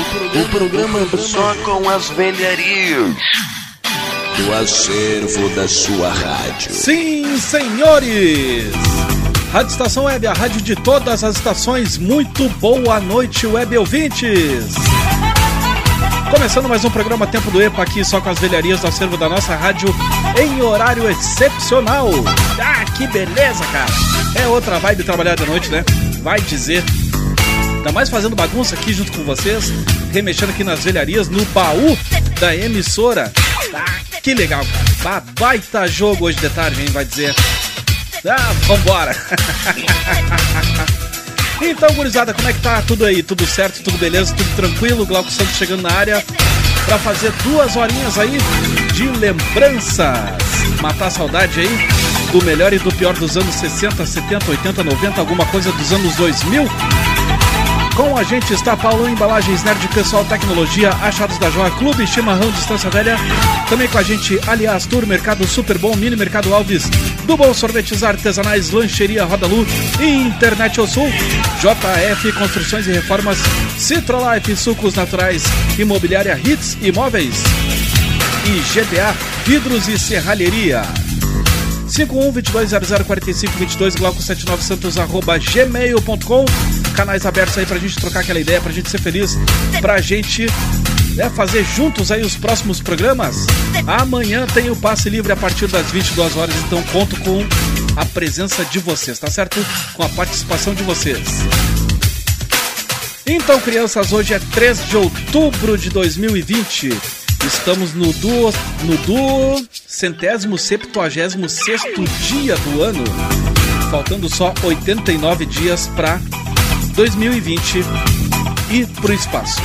O programa só com as velharias do acervo da sua rádio. Sim, senhores! Rádio Estação Web, a rádio de todas as estações. Muito boa noite, web ouvintes! Começando mais um programa Tempo do EPA aqui só com as velharias do acervo da nossa rádio em horário excepcional. Ah, que beleza, cara! É outra vibe trabalhar de noite, né? Vai dizer. Ainda mais fazendo bagunça aqui junto com vocês, remexendo aqui nas velharias, no baú da emissora. Ah, que legal, cara. Baita jogo hoje de tarde, hein? Vai dizer. Ah, vambora. então, gurizada, como é que tá tudo aí? Tudo certo, tudo beleza, tudo tranquilo? Glauco Santos chegando na área para fazer duas horinhas aí de lembranças. Matar a saudade aí do melhor e do pior dos anos 60, 70, 80, 90, alguma coisa dos anos 2000. Com a gente está Paulo Embalagens Nerd Pessoal Tecnologia, Achados da Joia Clube, Chimarrão Distância Velha. Também com a gente, aliás, Tour Mercado Super Bom, Mini Mercado Alves, Bom Sorvetes Artesanais, Lancheria Rodalu, Internet ao Sul, JF Construções e Reformas, Citrolife Sucos Naturais, Imobiliária Hits Imóveis e GPA Vidros e Serralheria. 5122004522 Glauco79 Santos arroba gmail.com Canais abertos aí pra gente trocar aquela ideia, pra gente ser feliz, pra gente né, fazer juntos aí os próximos programas. Amanhã tem o passe livre a partir das 22 horas, então conto com a presença de vocês, tá certo? Com a participação de vocês. Então, crianças, hoje é 3 de outubro de 2020. Estamos no do, no do centésimo septuagésimo sexto dia do ano, faltando só 89 dias para 2020 ir pro espaço.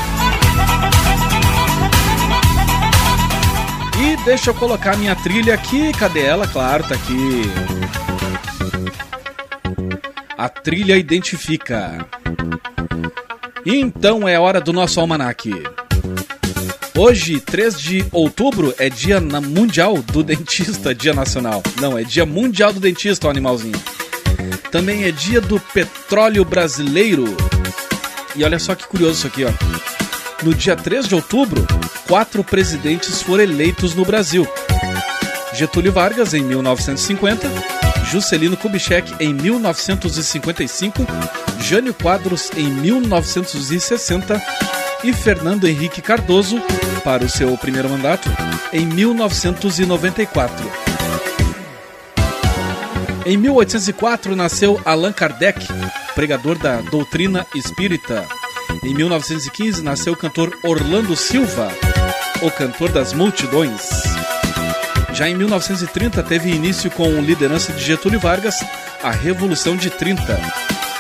E deixa eu colocar minha trilha aqui, cadê ela? Claro, tá aqui. A trilha identifica. Então é hora do nosso almanaque. Hoje, 3 de outubro, é dia mundial do dentista, dia nacional. Não, é dia mundial do dentista, o animalzinho. Também é dia do petróleo brasileiro. E olha só que curioso isso aqui, ó. No dia 3 de outubro, quatro presidentes foram eleitos no Brasil. Getúlio Vargas em 1950, Juscelino Kubitschek em 1955, Jânio Quadros em 1960 e Fernando Henrique Cardoso, para o seu primeiro mandato, em 1994. Em 1804 nasceu Allan Kardec, pregador da doutrina espírita. Em 1915 nasceu o cantor Orlando Silva, o cantor das multidões. Já em 1930 teve início com liderança de Getúlio Vargas a Revolução de 30.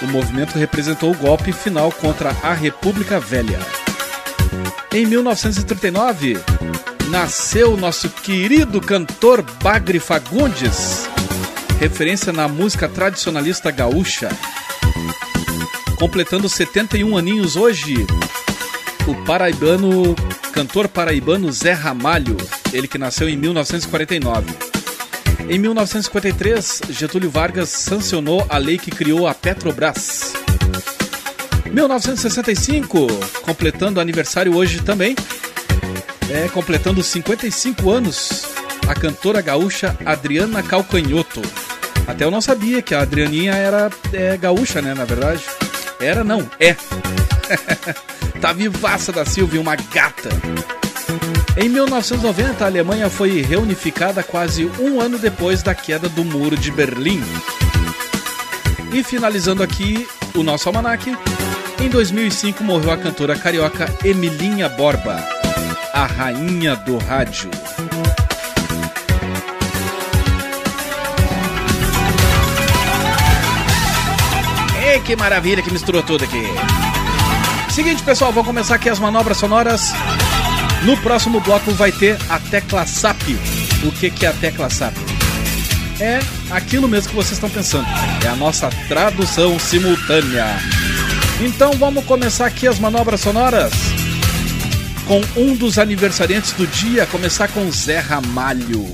O movimento representou o golpe final contra a República Velha. Em 1939, nasceu nosso querido cantor Bagre Fagundes, referência na música tradicionalista gaúcha. Completando 71 aninhos hoje, o paraibano, cantor paraibano Zé Ramalho, ele que nasceu em 1949. Em 1953, Getúlio Vargas sancionou a lei que criou a Petrobras. 1965, completando aniversário hoje também, é, completando 55 anos, a cantora gaúcha Adriana Calcanhoto. Até eu não sabia que a Adrianinha era é, gaúcha, né, na verdade. Era não, é. tá vivaça da Silvia, uma gata. Em 1990, a Alemanha foi reunificada quase um ano depois da queda do Muro de Berlim. E finalizando aqui o nosso almanaque, em 2005 morreu a cantora carioca Emilinha Borba, a rainha do rádio. Que maravilha que misturou tudo aqui. Seguinte, pessoal, vou começar aqui as manobras sonoras No próximo bloco vai ter a tecla SAP. O que, que é a tecla SAP? É aquilo mesmo que vocês estão pensando. É a nossa tradução simultânea. Então vamos começar aqui as manobras sonoras com um dos aniversariantes do dia, começar com Zé Ramalho.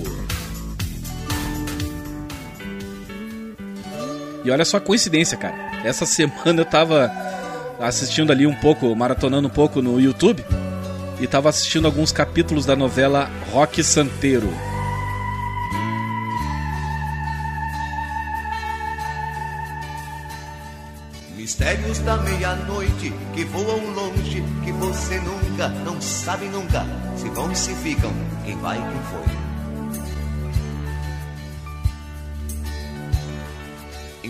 E olha só a coincidência, cara. Essa semana eu tava assistindo ali um pouco, maratonando um pouco no YouTube e tava assistindo alguns capítulos da novela Rock Santeiro. Mistérios da meia-noite que voam longe, que você nunca, não sabe nunca, se vão se ficam, quem vai quem foi.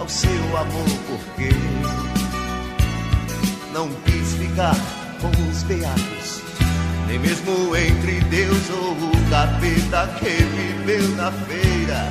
ao seu amor, porque não quis ficar com os beatos, nem mesmo entre Deus ou o capeta que viveu na feira.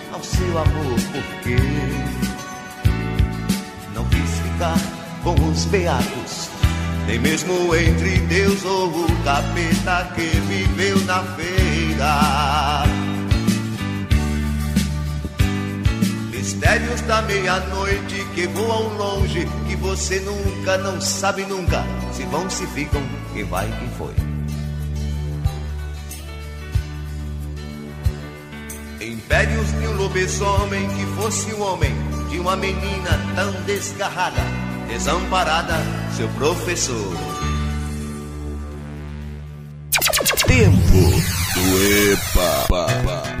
seu amor, porque não quis ficar com os beatos, nem mesmo entre Deus ou o capeta que viveu na feira. Mistérios da meia-noite que voam longe, que você nunca, não sabe nunca, se vão, se ficam, quem vai, quem foi. Impérios de um lobisomem que fosse um homem, de uma menina tão desgarrada, desamparada, seu professor. Tempo do EPA.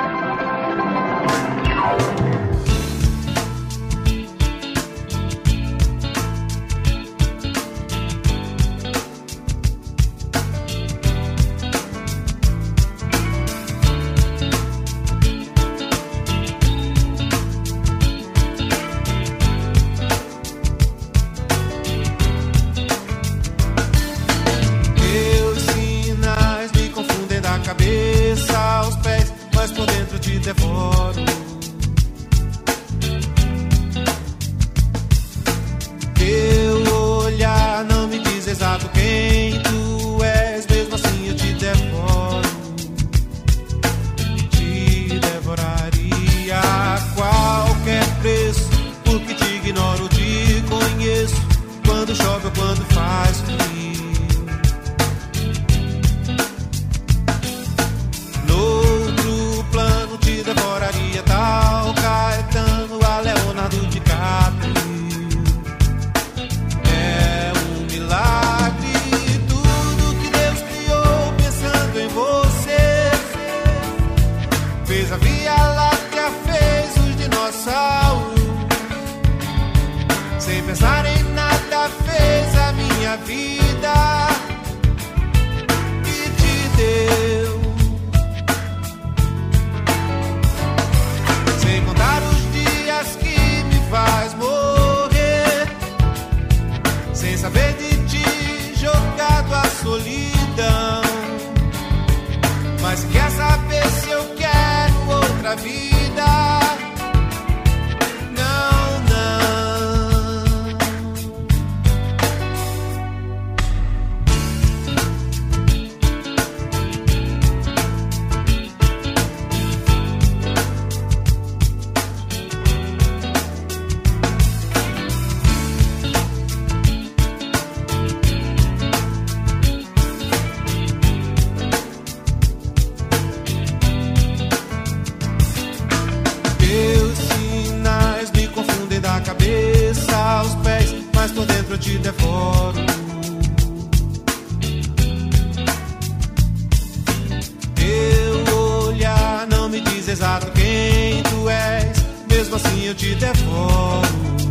te devoro. Teu olhar não me diz exato quem tu és, mesmo assim eu te devoro.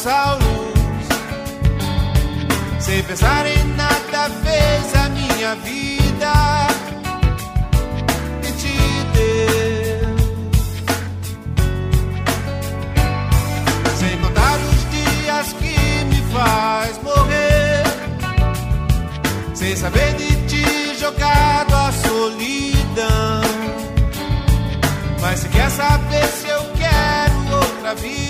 dinossauros. Sem pensar em nada, fez a minha vida e te deu. Sem contar os dias que me faz morrer. Sem saber de ti jogado à solidão. Mas se quer saber se eu quero outra vida.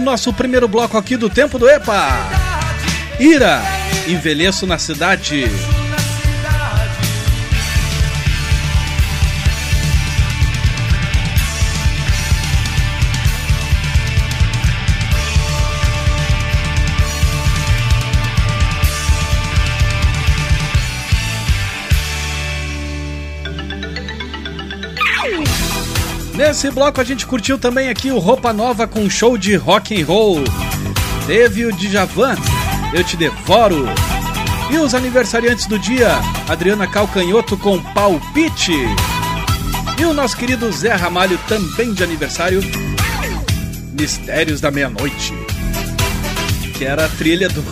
Nosso primeiro bloco aqui do Tempo do EPA. Ira, envelheço na cidade. Nesse bloco a gente curtiu também aqui o Roupa Nova com show de rock and roll. Teve o Djavan, Eu Te Devoro. E os aniversariantes do dia, Adriana Calcanhoto com Palpite. E o nosso querido Zé Ramalho, também de aniversário, Mistérios da Meia-Noite. Que era a trilha do,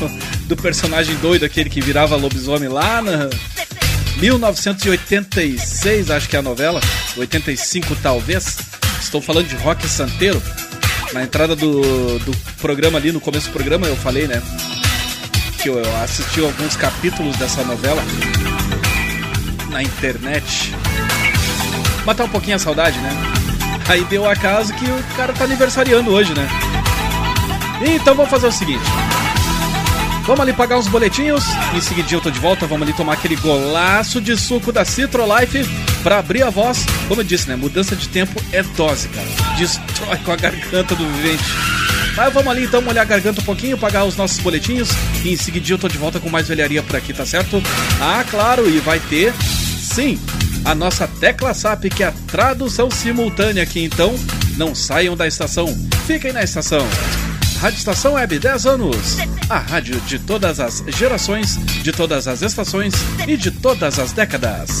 do personagem doido, aquele que virava lobisomem lá na, 1986, acho que é a novela, 85 talvez. Estou falando de Rock Santeiro. Na entrada do, do programa ali, no começo do programa, eu falei, né? Que eu assisti alguns capítulos dessa novela na internet. Matar um pouquinho a saudade, né? Aí deu a caso que o cara tá aniversariando hoje, né? Então vamos fazer o seguinte. Vamos ali pagar uns boletinhos. Em seguida eu tô de volta. Vamos ali tomar aquele golaço de suco da Citrolife para abrir a voz. Como eu disse, né? Mudança de tempo é dose, cara. Destrói com a garganta do vivente. Mas vamos ali então molhar a garganta um pouquinho, pagar os nossos boletinhos. E em seguida eu tô de volta com mais velharia por aqui, tá certo? Ah, claro, e vai ter, sim, a nossa tecla SAP, que é a tradução simultânea aqui. Então, não saiam da estação. Fiquem na estação. Rádio Estação Web 10 anos. A rádio de todas as gerações, de todas as estações e de todas as décadas.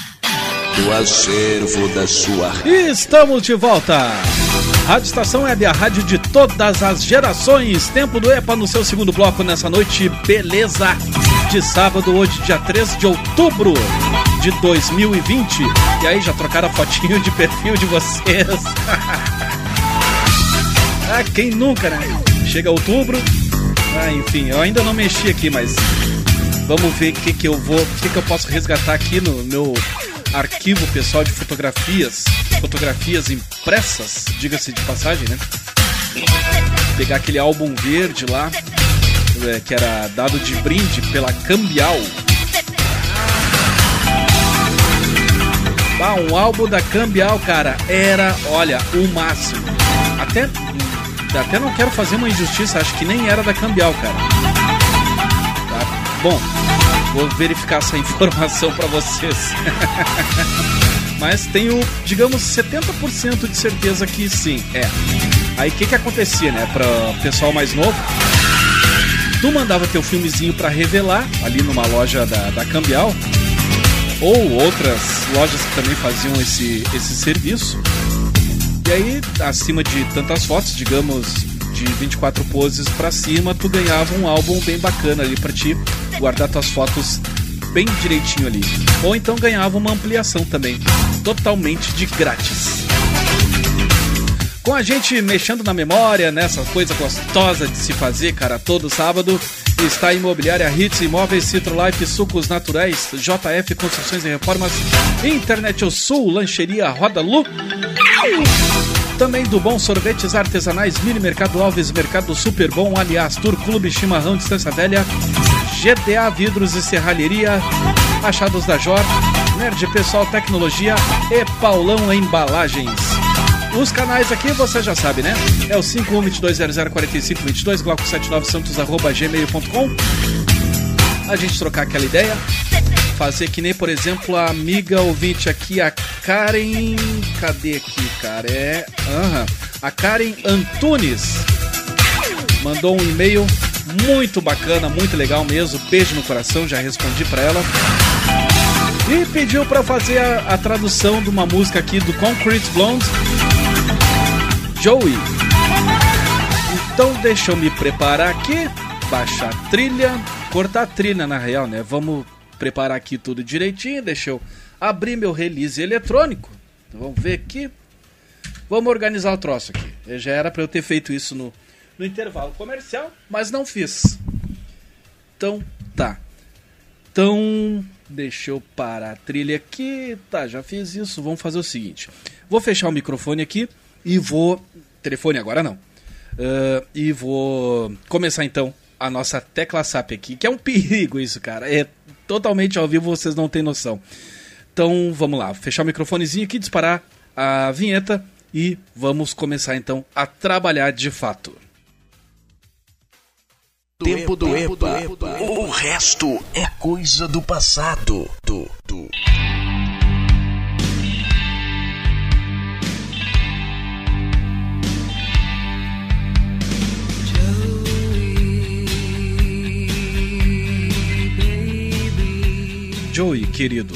do acervo da sua. Estamos de volta. Rádio Estação Web, a rádio de todas as gerações. Tempo do EPA no seu segundo bloco nessa noite, beleza, de sábado, hoje, dia 3 de outubro de 2020. E aí, já trocaram a fotinho de perfil de vocês? ah, quem nunca, né? Chega outubro. Ah, enfim, eu ainda não mexi aqui, mas vamos ver o que, que eu vou, o que, que eu posso resgatar aqui no meu arquivo pessoal de fotografias, fotografias impressas, diga-se de passagem, né? Pegar aquele álbum verde lá, é, que era dado de brinde pela Cambial. Ah, um álbum da Cambial, cara, era, olha, o máximo. Até, até não quero fazer uma injustiça, acho que nem era da Cambial, cara. Tá? Bom, Vou verificar essa informação para vocês. Mas tenho, digamos, 70% de certeza que sim, é. Aí o que que acontecia, né? Para pessoal mais novo, tu mandava teu filmezinho para revelar ali numa loja da, da Cambial ou outras lojas que também faziam esse, esse serviço. E aí, acima de tantas fotos, digamos, de 24 poses para cima, tu ganhava um álbum bem bacana ali para ti guardar tuas fotos bem direitinho ali. Ou então ganhava uma ampliação também, totalmente de grátis. Com a gente mexendo na memória, nessa coisa gostosa de se fazer, cara, todo sábado, está a Imobiliária Hits Imóveis Citrolife Sucos Naturais, JF Construções e Reformas, Internet O Sul, Lancheria Roda Lu. Também do Bom Sorvetes Artesanais, Mini Mercado Alves, Mercado Super Bom, Aliás Tour Clube Chimarrão Distância Velha, GDA Vidros e Serralheria, Achados da Jor, Nerd Pessoal Tecnologia e Paulão Embalagens. Os canais aqui você já sabe, né? É o 5122004522, glauco79santos, arroba gmail.com. A gente trocar aquela ideia. Fazer que nem, por exemplo, a amiga ouvinte aqui, a Karen. Cadê aqui, cara? É. Aham. A Karen Antunes mandou um e-mail muito bacana, muito legal mesmo. Beijo no coração, já respondi para ela. E pediu para fazer a, a, tradução de uma música aqui do Concrete Blonde, Joey. Então deixa eu me preparar aqui, baixar a trilha cortar a trilha na real, né? Vamos preparar aqui tudo direitinho, deixa eu abrir meu release eletrônico. Vamos ver aqui. Vamos organizar o troço aqui. Eu já era para eu ter feito isso no, no intervalo comercial, mas não fiz. Então, tá. Então, deixa eu parar a trilha aqui. Tá, já fiz isso. Vamos fazer o seguinte. Vou fechar o microfone aqui e vou... Telefone agora não. Uh, e vou começar então a nossa tecla SAP aqui, que é um perigo isso, cara. É totalmente ao vivo, vocês não têm noção. Então, vamos lá. Fechar o microfonezinho aqui, disparar a vinheta e vamos começar então a trabalhar de fato. Tempo do EPA. O resto é coisa do passado. Do, Joey, querido.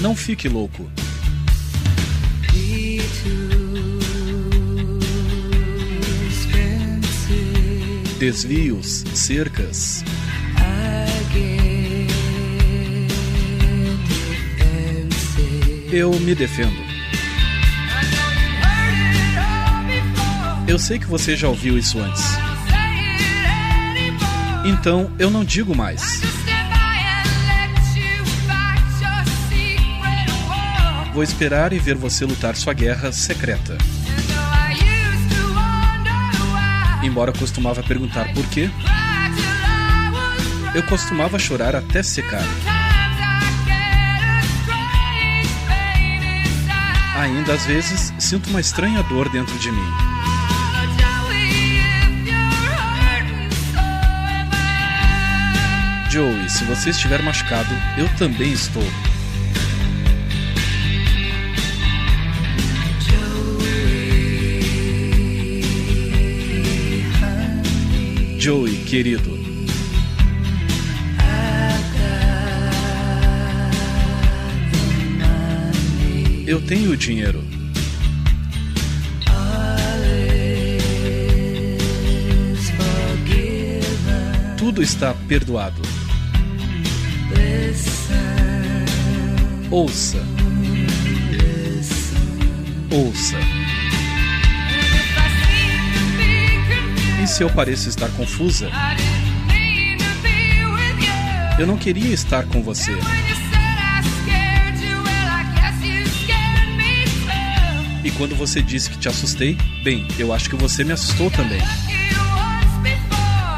Não fique louco. Desvios, cercas. Eu me defendo. Eu sei que você já ouviu isso antes. Então eu não digo mais. Vou esperar e ver você lutar sua guerra secreta. Embora costumava perguntar por quê, eu costumava chorar até secar. Ainda às vezes sinto uma estranha dor dentro de mim. Joey, se você estiver machucado, eu também estou. Joey, querido. Eu tenho o dinheiro. Tudo está perdoado. Ouça. Ouça. E se eu pareço estar confusa? Eu não queria estar com você. E quando você disse que te assustei, bem, eu acho que você me assustou também.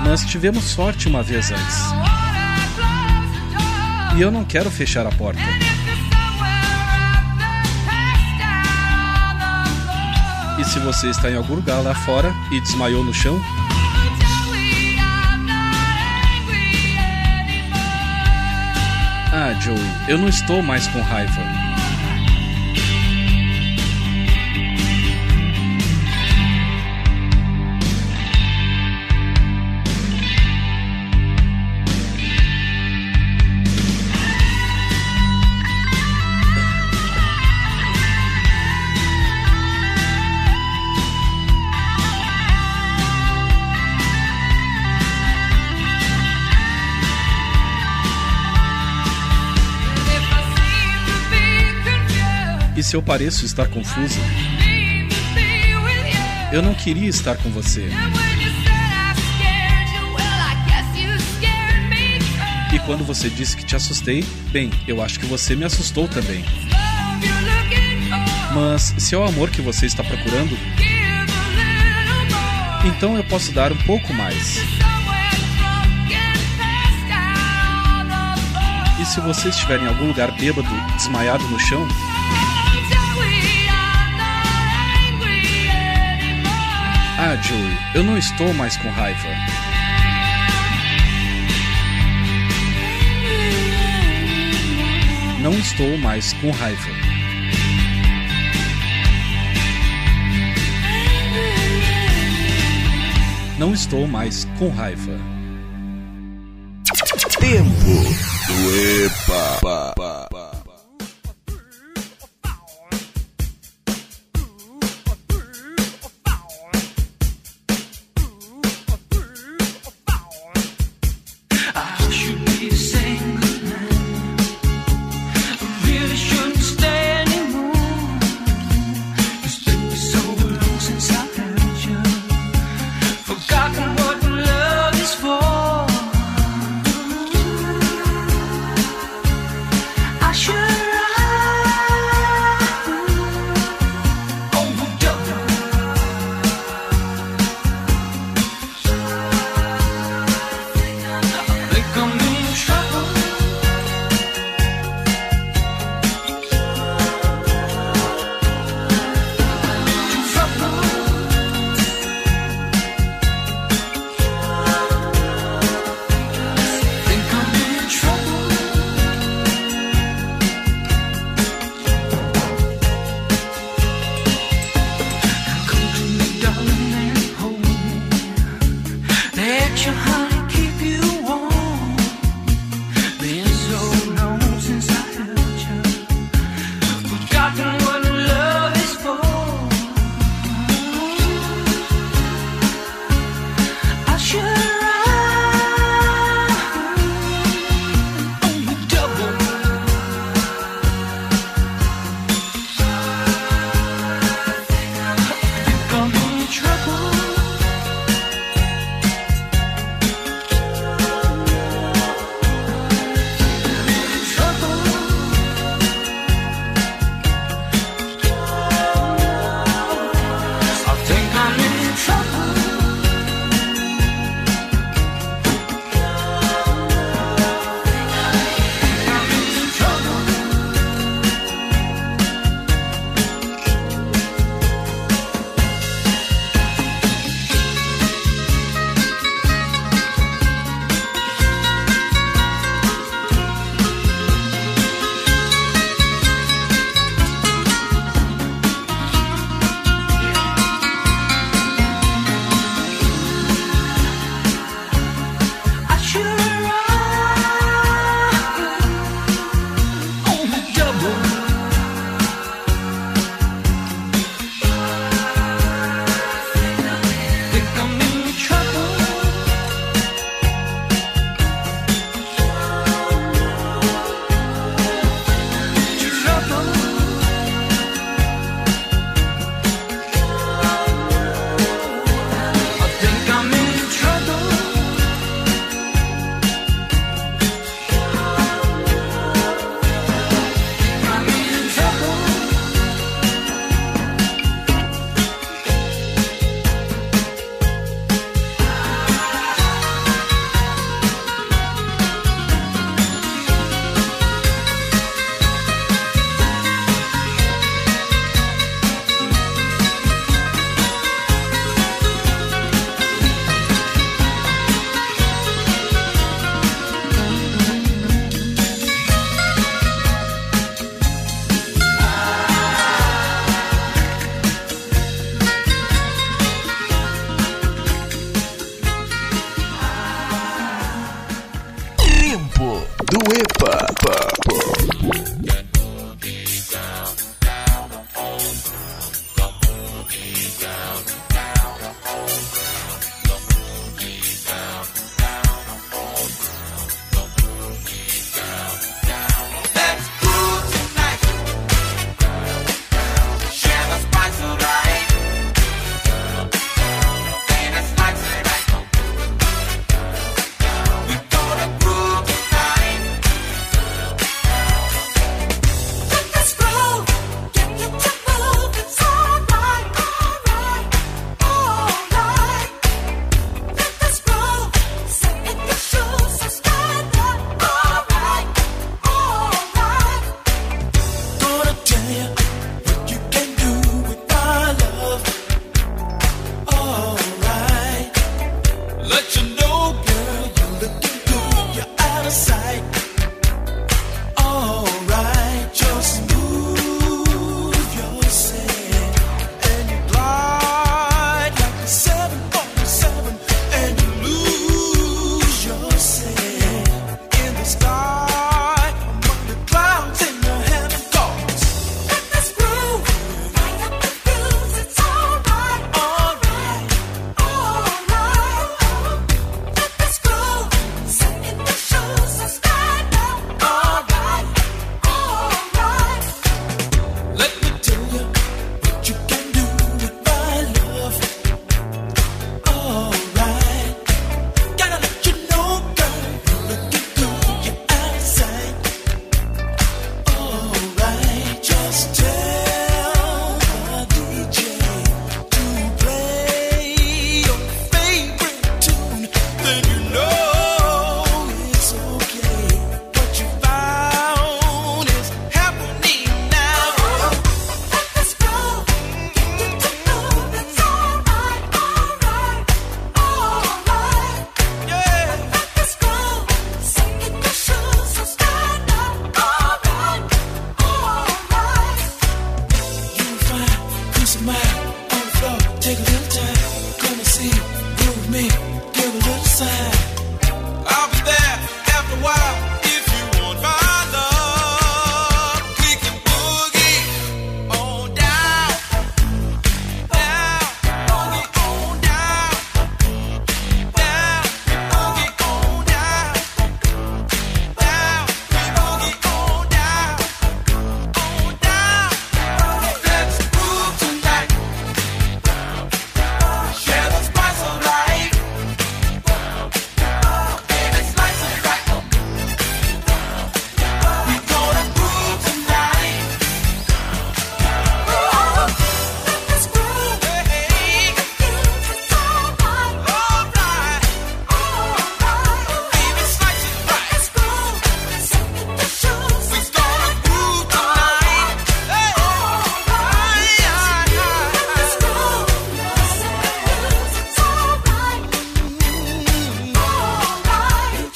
Nós tivemos sorte uma vez antes. E eu não quero fechar a porta. Se você está em algum lugar lá fora e desmaiou no chão, Ah, Joey, eu não estou mais com raiva. Se eu pareço estar confusa? Eu não queria estar com você. E quando você disse que te assustei, bem, eu acho que você me assustou também. Mas se é o amor que você está procurando, então eu posso dar um pouco mais. E se você estiver em algum lugar bêbado, desmaiado no chão, Ah, Joey, eu não estou mais com raiva. Não estou mais com raiva. Não estou mais com raiva. Tempo do EPA.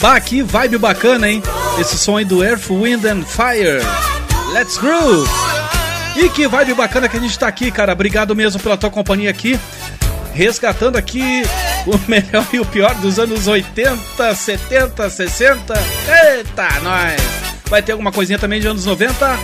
Bah, que vibe bacana, hein? Esse som aí do Earth, Wind and Fire. Let's groove! E que vibe bacana que a gente tá aqui, cara. Obrigado mesmo pela tua companhia aqui. Resgatando aqui o melhor e o pior dos anos 80, 70, 60. Eita, nós! Vai ter alguma coisinha também de anos 90?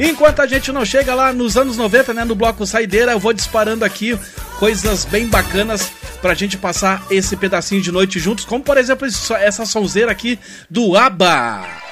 Enquanto a gente não chega lá nos anos 90, né, no bloco Saideira, eu vou disparando aqui coisas bem bacanas pra gente passar esse pedacinho de noite juntos, como por exemplo essa sonzeira aqui do ABBA.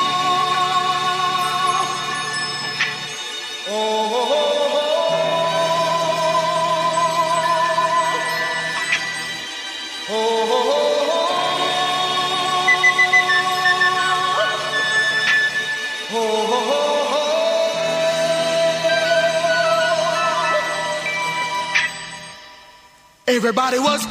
Everybody was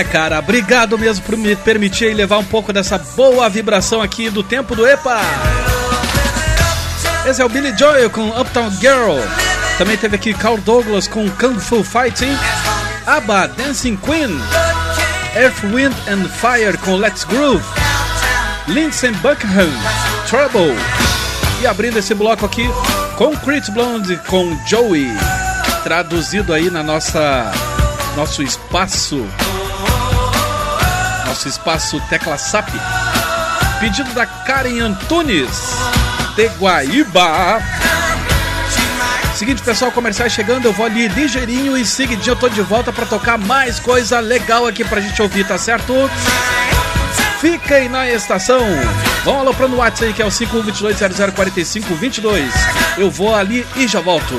Ah, cara, obrigado mesmo por me permitir levar um pouco dessa boa vibração aqui do tempo do EPA. Esse é o Billy Joel com Uptown Girl. Também teve aqui Carl Douglas com Kung Fu Fighting. ABBA Dancing Queen. Earth, Wind and Fire com Let's Groove. Lindsey Buckingham, Trouble. E abrindo esse bloco aqui, Concrete Blonde com Joey. Traduzido aí na nossa nosso espaço nosso espaço Tecla SAP. Pedido da Karen Antunes, de Guaíba. Seguinte, pessoal, comerciais chegando, eu vou ali ligeirinho e seguidinho eu tô de volta para tocar mais coisa legal aqui pra gente ouvir, tá certo? Fiquem na estação. Vão aloprando o WhatsApp aí que é o 5122004522. Eu vou ali e já volto.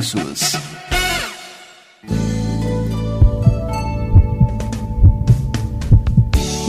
pessoas.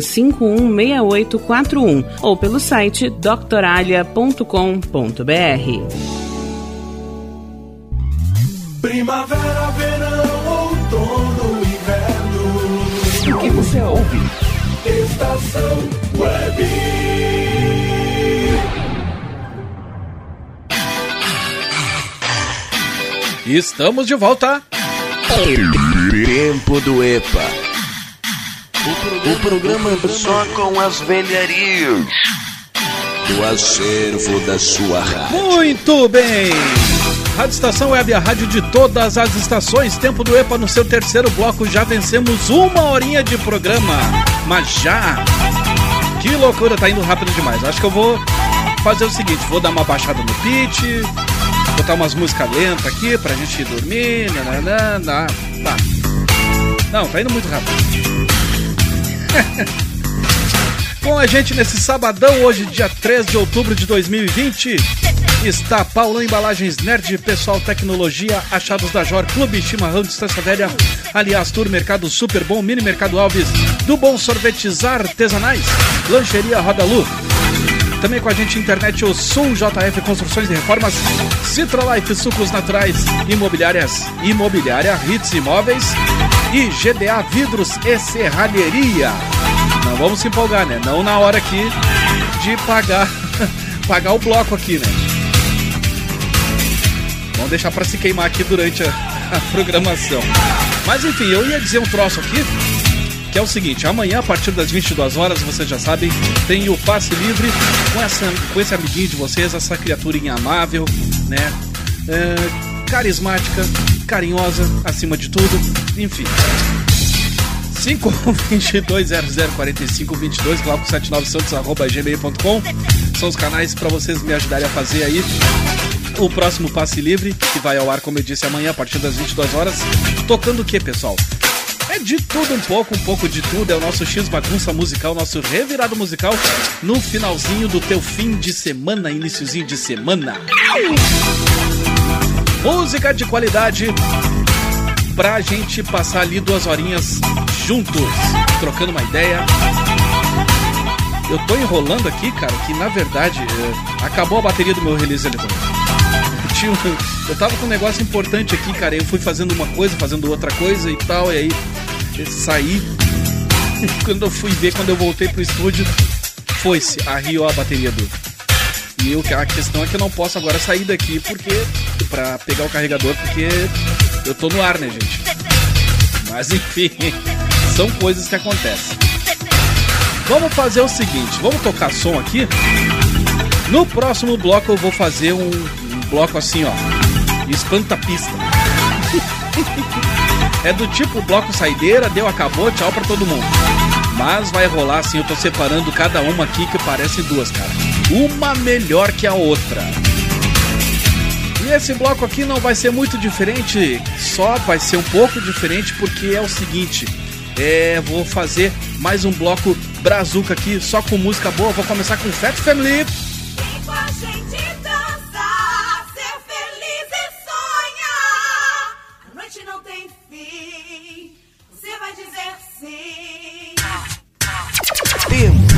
516841 ou pelo site doctoralha.com.br. Primavera, verão, outono, inverno. O que você ouve? Estação Web. Estamos de volta. Tempo do EPA. O programa só com as velharias do acervo da sua rádio. Muito bem. Rádio Estação Web, a rádio de todas as estações. Tempo do EPA no seu terceiro bloco. Já vencemos uma horinha de programa. Mas já. Que loucura, tá indo rápido demais. Acho que eu vou fazer o seguinte: vou dar uma baixada no pitch, botar umas músicas lentas aqui pra gente ir dormir. Nananana, tá. Não, tá indo muito rápido. Com a gente nesse sabadão, hoje, dia 3 de outubro de 2020, está Paulão Embalagens Nerd, Pessoal Tecnologia, Achados da Jor, Clube Chimarrão Distância Velha, Aliás Tour, Mercado Super Bom, Mini Mercado Alves, do Bom Sorvetes Artesanais, Lancheria Roda Lu. Também com a gente internet o Sul JF Construções e Reformas, Citra Life Sucos Naturais, Imobiliárias, Imobiliária Hits Imóveis e GDA Vidros e Serralheria. Não vamos se empolgar, né? Não na hora aqui de pagar pagar o bloco aqui, né? Vamos deixar para se queimar aqui durante a, a programação. Mas enfim, eu ia dizer um troço aqui que é o seguinte, amanhã a partir das 22 horas, vocês já sabem, tem o passe livre com, essa, com esse amiguinho de vocês, essa criaturinha amável, né? É, carismática, carinhosa, acima de tudo, enfim. 522004522, glauco79santos, arroba gmail.com São os canais para vocês me ajudarem a fazer aí o próximo passe livre, que vai ao ar, como eu disse, amanhã, a partir das 22 horas. Tocando o que, pessoal? É de tudo um pouco, um pouco de tudo. É o nosso X bagunça musical, nosso revirado musical no finalzinho do teu fim de semana, iniciozinho de semana. Música de qualidade pra gente passar ali duas horinhas juntos, trocando uma ideia. Eu tô enrolando aqui, cara, que na verdade é, acabou a bateria do meu release eletrônico. Eu tava com um negócio importante aqui, cara. Eu fui fazendo uma coisa, fazendo outra coisa e tal, e aí saí. quando eu fui ver, quando eu voltei pro estúdio, foi-se, arriou a bateria do. E eu, a questão é que eu não posso agora sair daqui porque. pra pegar o carregador, porque eu tô no ar, né, gente? Mas enfim, são coisas que acontecem. Vamos fazer o seguinte, vamos tocar som aqui. No próximo bloco eu vou fazer um, um bloco assim, ó. Espanta pista. é do tipo bloco saideira, deu, acabou, tchau pra todo mundo. Mas vai rolar assim, eu tô separando cada uma aqui que parecem duas, cara. Uma melhor que a outra. E esse bloco aqui não vai ser muito diferente, só vai ser um pouco diferente porque é o seguinte, é, vou fazer mais um bloco brazuca aqui, só com música boa. Vou começar com Fat Family. Com a gente dizer sim. Tempo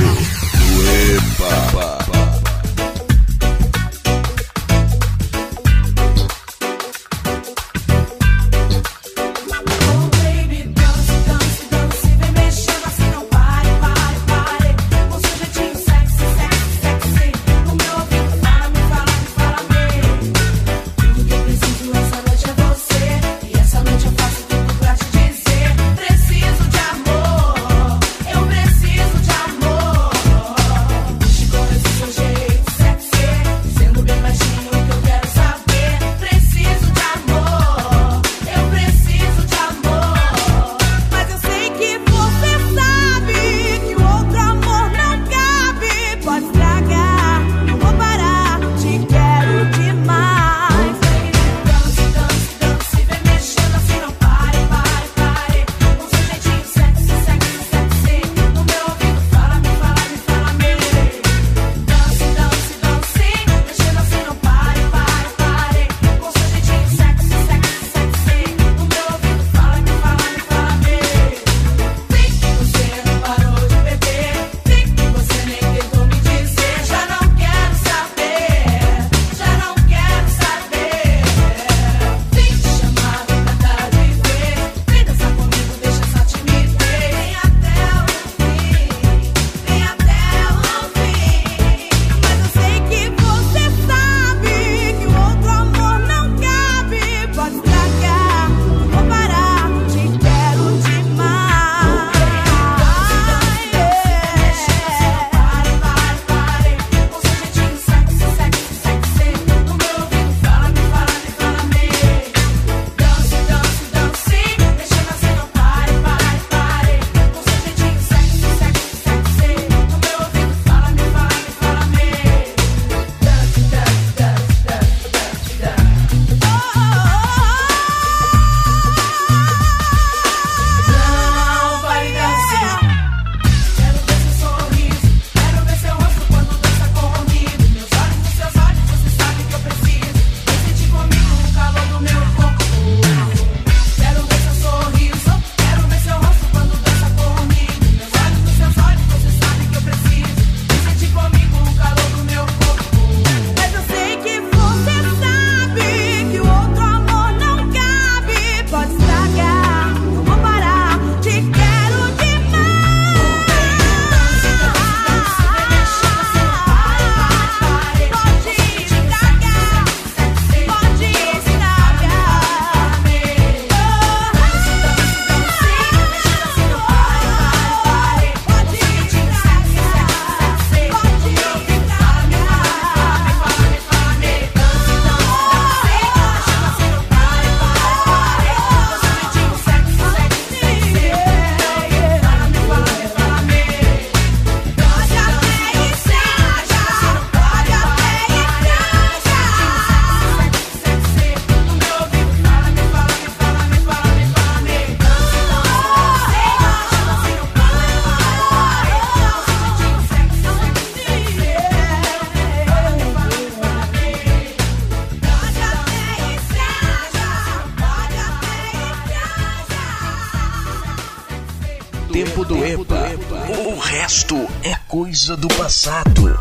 coisa do passado.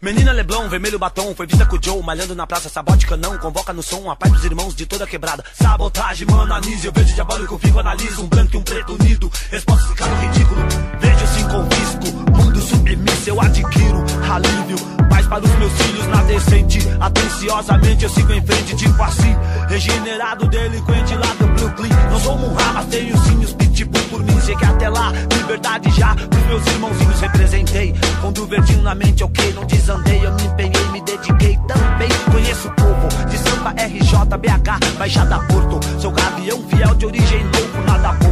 Menina Leblon, vermelho batom, foi vista com o Joe, malhando na praça, sabote canão, convoca no som a paz dos irmãos de toda quebrada. Sabotagem, mano, anise, eu vejo diabólico, fico, analiso, um branco e um preto unido, resposta cara ridículo, vejo assim confisco, mundo submisso, eu adquiro alívio, paz para os meus filhos na decente, atenciosamente eu sigo em frente, tipo assim, regenerado, delinquente lá do Brooklyn, não sou Munha, mas tenho sim os pitbull sei que até lá, liberdade já, pros meus irmãozinhos representei, com do verdinho na mente, ok, não desandei, eu me empenhei, me dediquei também, conheço o povo, de Sampa, RJ, BH, Baixada Porto, sou gavião fiel de origem novo, nada bobo,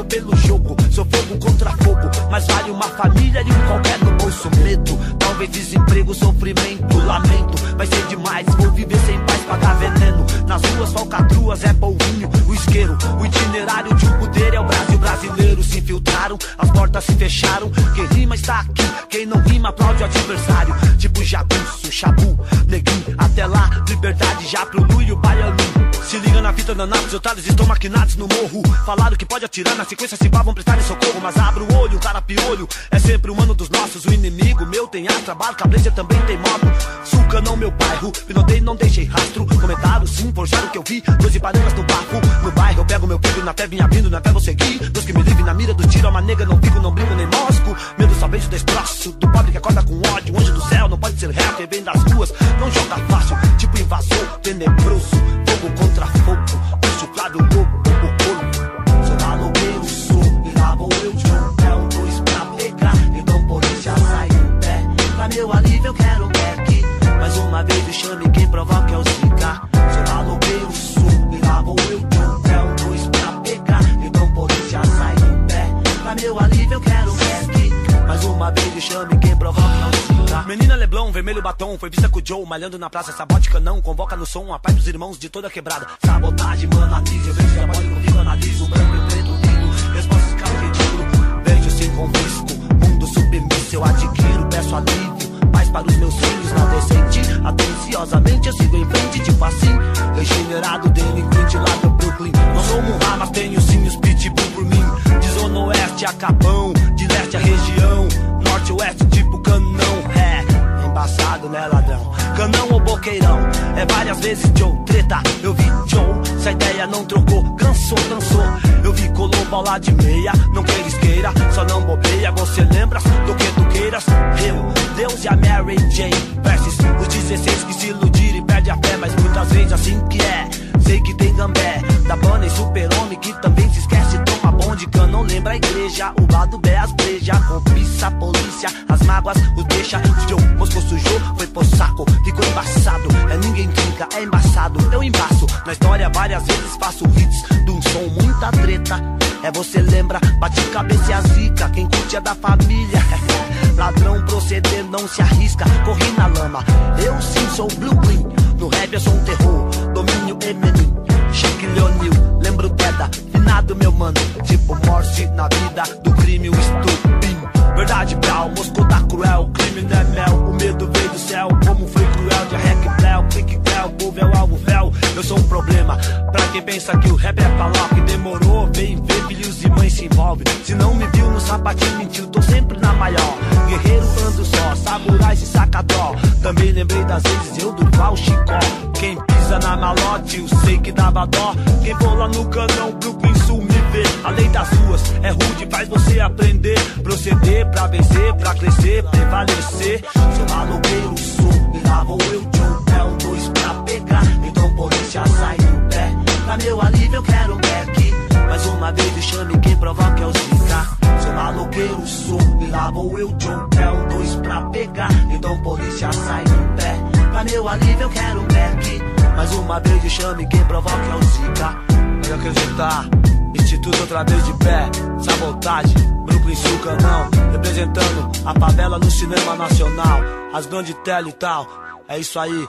brigo pelo jogo, sou fogo contra fogo, mas vale uma família e um qualquer no bolso, medo, talvez desemprego, sofrimento, lamento, vai ser demais, vou viver sem paz, pagar veneno, nas ruas falcatruas é polvinho, o isqueiro, o itinerário de um poder é o Brasil brasileiro, se infiltraram, as portas se fecharam, quem rima está aqui, quem não rima aplaude o adversário, tipo jagunço, chabu, neguinho, até lá, liberdade já pro Lu e o baianinho. Se liga na fita danados, otários estão maquinados no morro. Falaram que pode atirar na sequência se pá, vão prestar socorro. Mas abra o olho, o cara piolho é sempre humano dos nossos. O inimigo meu tem ar, trabalho, cabreja também tem moto. Suca não meu bairro, pinotei, não deixei rastro. Comentaram sim, forjaram o que eu vi. Doze parangas no barco, no bairro eu pego meu filho, na fé vinha vindo, na fé vou seguir. Deus que me livre na mira do tiro, a nega não fico, não brinco nem mosco. Medo só beijo destroço, do pobre que acorda com ódio. Anjo do céu, não pode ser réu, quem vem das ruas, não joga fácil. Tipo invasor, tenebroso, fogo contra fogo. Bicho chuflado, louco, uma vez me chame quem provoca é o Zika. Sou maloqueiro, sou, e lá vou eu um pé, um dois pra pegar. Então por isso já sai do pé. Pra meu alívio eu quero back. Mais uma vez me chame quem provoca é o Zika. Menina Leblon, vermelho batom, foi vista com o Joe, malhando na praça, sabote canão, convoca no som a paz dos irmãos de toda quebrada. Sabotagem, mano, avise, eu vejo diabólico, fico, analiso, branco e preto, lindo, resposta esse cara ridículo, vejo sem confisco, mundo submisso, eu adquiro, peço alívio, paz para os meus filhos, não decente, atenciosamente eu sigo em frente, tipo assim, regenerado, delinquente lá do Brooklyn, não sou Munha, mas tenho sim os pitbull por mim, de zona oeste a Capão, de leste a região, norte oeste tipo canão, é, embaçado né ladrão, canão ou boqueirão, é várias vezes Joe, treta, eu vi Joe, se a ideia não trocou, cansou, cansou, eu vi colou bola de meia, não queiras queira, só não bobeia, você lembra do que tu queiras, eu, Deus e a Mary Jane, versus os 16 que se iludiram e perde a fé, mas muitas vezes assim que é, sei que tem gambé, da banda e super-homem que também se esquece, toma bonde, não lembra a igreja, o lado B as breja, cobiça a polícia, as mágoas o deixa, Joe, Moscou sujou, foi pro saco, ficou embaçado, é ninguém trinca, é embaçado, eu embaço, na história várias vezes faço hits, de um som muita treta, é você lembra, bate cabeça e a zica, quem curte é da família, ladrão proceder não se arrisca, corri na lama, eu sim sou Brooklyn, no rap eu sou um terror, domínio Eminem, Chique Leonil, lembro queda, finado meu mano, tipo morte na vida do crime, o estupim. Verdade, Brau, Moscou tá cruel, crime não é mel, o medo veio do céu, como foi cruel, de Bléu, povo é o alvo véu, eu sou um problema, pra quem pensa que o rap é paloca e demorou, vem ver, filhos e mães se envolve, se não me viu no sapatinho, mentiu, tô sempre na maior, guerreiro ando só, samurais e sacadó, também lembrei das vezes eu do pau chicó, quem pisa na malote, eu sei que dava dó, quem for lá no canão, Brooklyn Sul me vê, a lei das ruas é rude, faz você aprender, proceder pra vencer, pra crescer, prevalecer, sou maloqueiro, sou, lá vou eu pé, um dois pegar, então polícia sai do pé, pra meu alívio eu quero back, mais uma vez me chame quem provoca é o Zika, sou maloqueiro, sou, e lá vou eu de um dois pra pegar, então polícia sai do pé, pra meu alívio eu quero back, mais uma vez me chame quem provoca é o Zika, pode acreditar, Instituto outra vez de pé, sabotagem, Brooklyn Sul Canão, representando a favela no cinema nacional, as grandes tele e tal, é isso aí.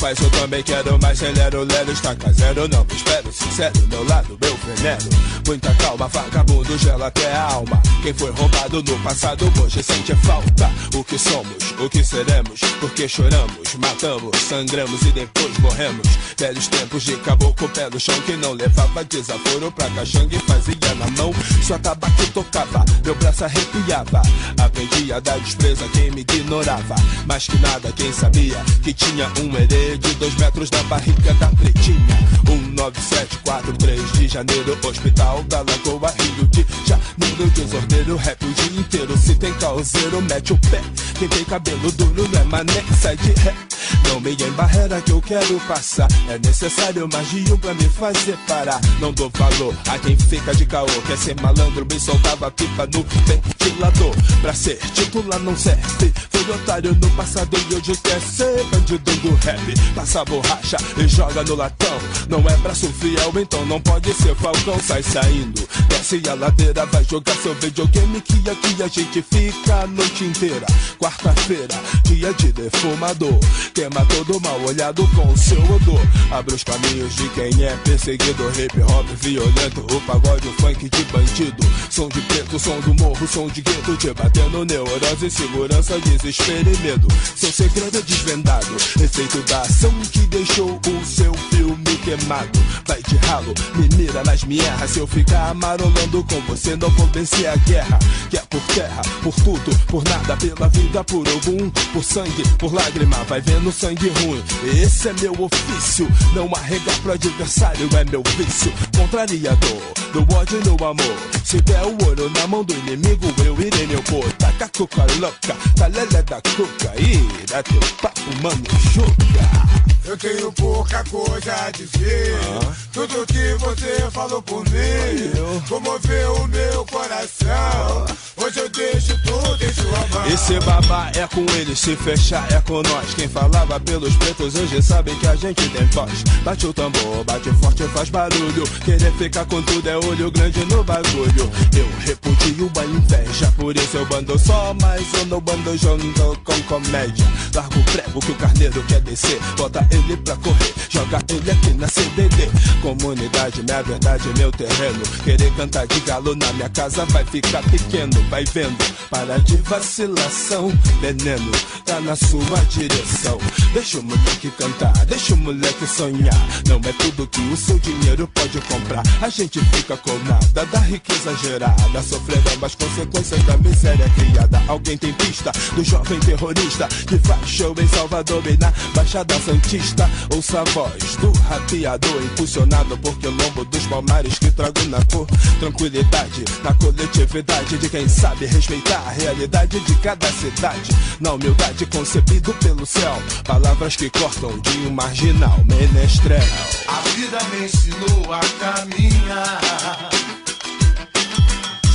Mas eu também quero mais Celero, lero, estaca zero Não espero, sincero, meu lado, meu veneno Muita calma, vagabundo, gela até a alma. Quem foi roubado no passado, hoje sente falta. O que somos, o que seremos Porque choramos, matamos, sangramos e depois morremos. Velhos tempos de caboclo, pé no chão Que não levava desaforo. Pra caixanga e fazia na mão Só tabaco tocava, meu braço arrepiava. Aprendi a dar despreza quem me ignorava. Mais que nada, quem sabia que tinha um herê de dois metros na barriga da pretinha. 19743 de janeiro, hospital da Lagoa, Rio de Janeiro Desordeiro, rap o dia inteiro. Se tem causeiro, mete o pé. Quem tem cabelo duro não é mané, sai de ré. Não me em barreira que eu quero passar. É necessário magia pra me fazer parar. Não dou valor a quem fica de caô. Quer ser malandro, me soltava pipa no ventilador Pra ser titular não serve. Foi otário no passado e hoje quer ser bandido do rap. Passa borracha e joga no latão. Não é braço fiel, então não pode ser falcão. Sai saindo, desce a ladeira Vai jogar seu videogame que aqui a gente fica a noite inteira. Quarta-feira, dia de defumador. Queima todo mal olhado com seu odor. Abre os caminhos de quem é perseguido. Hip hop violento, o pagode, o funk de bandido. Som de preto, som do morro, som de gueto Te batendo neurose, insegurança, desespero e medo. Seu segredo é desvendado. Efeito da ação que deixou o seu filme queimado. Vai de ralo, me mira nas minhas Se eu ficar amarolando com você não vou vencer a guerra Que é por terra, por tudo, por nada Pela vida, por algum, por sangue, por lágrima Vai vendo sangue ruim, esse é meu ofício Não arregar pro adversário é meu vício. Contrariador, do ódio no amor. Se der o ouro na mão do inimigo Eu irei meu pôr, taca a cuca louca Talele da cuca, ira teu papo mano, julga Eu tenho pouca coisa a dizer. Tudo que você falou por mim comoveu o meu coração. Hoje eu deixo tudo em sua mão. Esse babá é com ele, se fechar é com nós. Quem falava pelos pretos hoje sabe que a gente tem voz. Bate o tambor, bate forte, faz barulho. Querer ficar com tudo é olho grande no bagulho. Eu repudio a inveja, por isso eu bando só, mas eu não bando junto com comédia. Largo o prego que o carneiro quer descer, bota ele pra correr, joga ele aqui na CDD. Comunidade, minha verdade, meu terreno. Querer cantar de galo na minha casa vai ficar pequeno, vai vendo. Para de vacilação, veneno tá na sua direção. Deixa o moleque cantar, deixa o moleque sonhar. Não é tudo que o seu dinheiro pode comprar. A gente fica com nada da riqueza gerada, sofrendo as consequências da miséria criada. Alguém tem pista do jovem terrorista que faz show em Salvador e na Baixada Santista. Ouça a voz do rateador, impulsionado por quilombo dos palmares que na cor. Tranquilidade na coletividade de quem sabe respeitar a realidade de cada cidade. Na humildade concebido pelo céu, palavras que cortam de um marginal menestrel. A vida me ensinou a caminhar.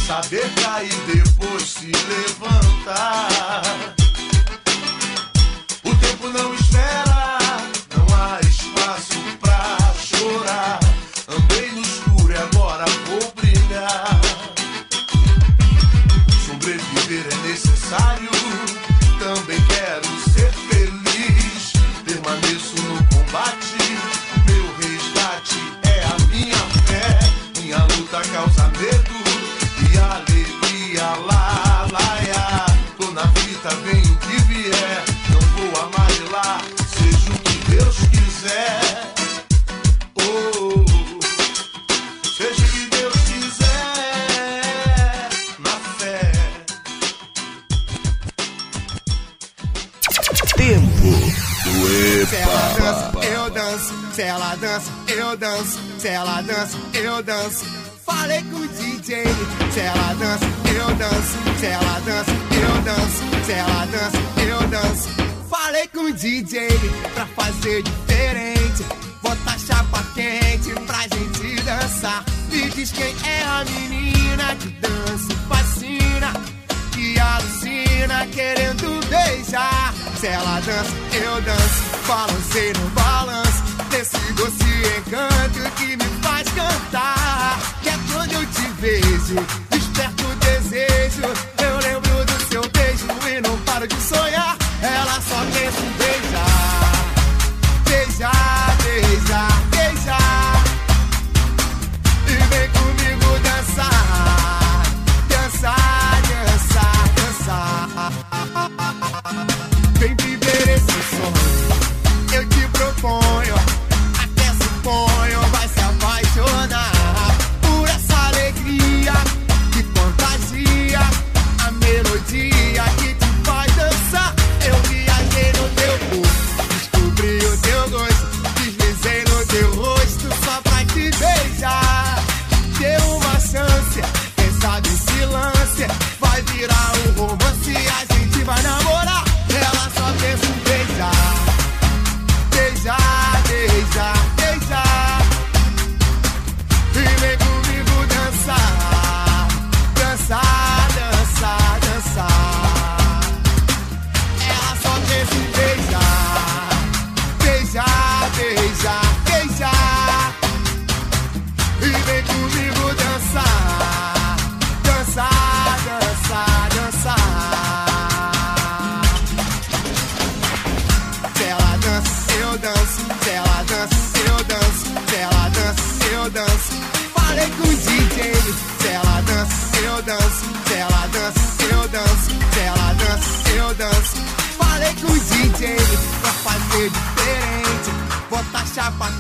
Saber cair depois se levantar. O tempo não espera, não há espaço pra chorar. Agora vou brilhar. Sobreviver é necessário, Se ela dança, eu danço. Se ela dança, eu danço. Se ela dança, eu danço. Falei com o DJ. Se ela dança, eu danço. Se ela dança, eu danço. Se ela dança, eu danço. Falei com o DJ pra fazer diferente. Bota chapa quente pra gente dançar. Me diz quem é a menina que dança fascina alucina querendo beijar. Se ela dança, eu danço, balancei assim no balanço. Desse doce encanto que me faz cantar. Que é quando eu te vejo, desperto o desejo. Eu lembro do seu beijo e não paro de sonhar. Ela só pensa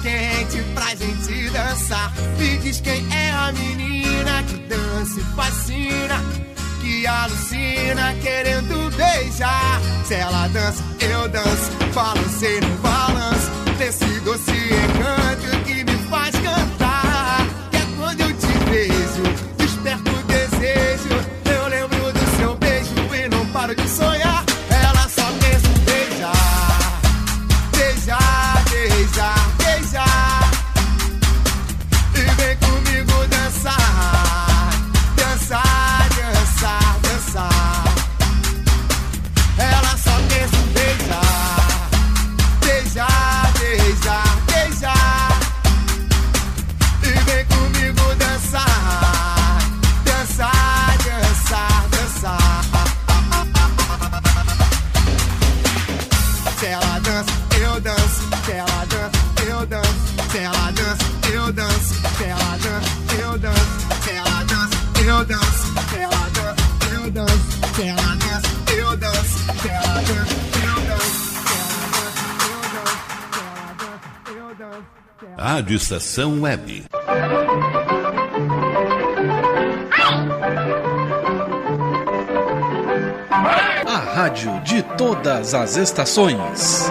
quente pra gente dançar. Me diz quem é a menina que dança e fascina, que alucina querendo beijar. Se ela dança, eu danço, balanceiro, balanço, desse doce encanto. Sensação Web. A rádio de todas as estações.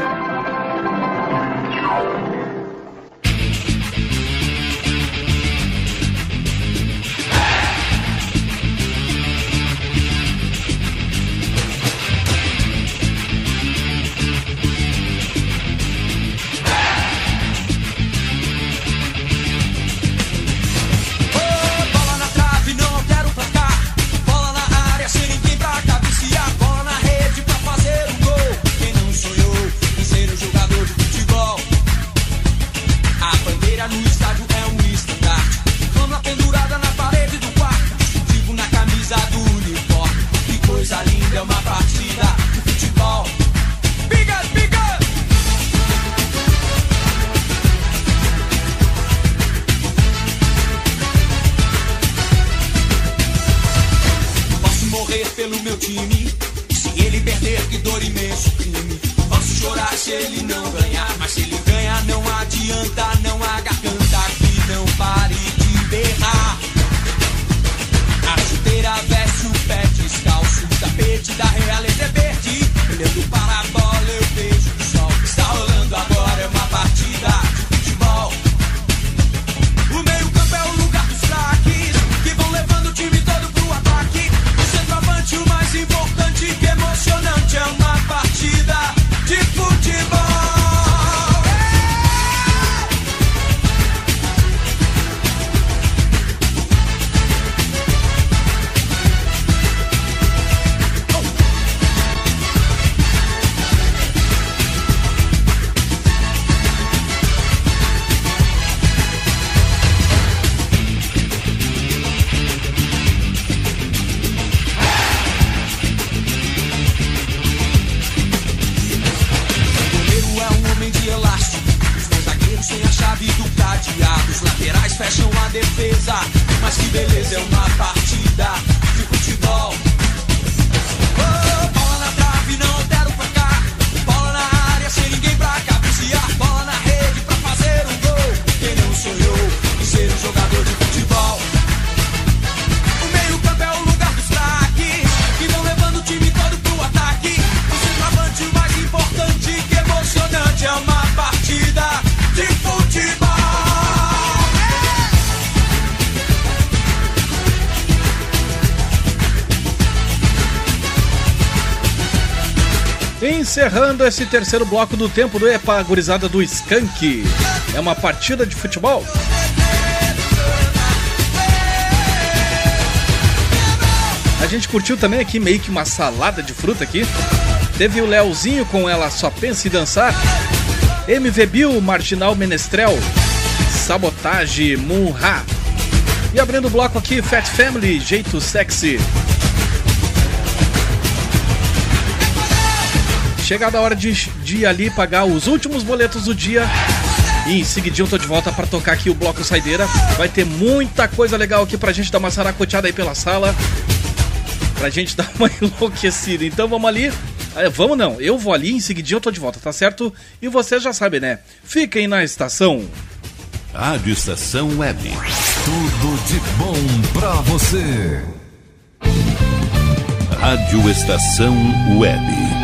Encerrando esse terceiro bloco do tempo do EPA, gurizada do Skank. É uma partida de futebol. A gente curtiu também aqui meio que uma salada de fruta aqui. Teve o Leozinho com ela Só Pensa em Dançar. MV Bill, Marginal Menestrel. Sabotage, Munha. E abrindo o bloco aqui, Fat Family, Jeito Sexy. Chegada a hora de, de ali pagar os últimos boletos do dia. E em seguidinho eu tô de volta para tocar aqui o bloco Saideira. Vai ter muita coisa legal aqui pra gente dar uma saracoteada aí pela sala. Pra gente dar uma enlouquecida. Então vamos ali. Ah, Vamos não, eu vou ali, em seguidinho eu tô de volta, tá certo? E vocês já sabem, né? Fiquem na estação. Rádio Estação Web. Tudo de bom pra você. Rádio Estação Web.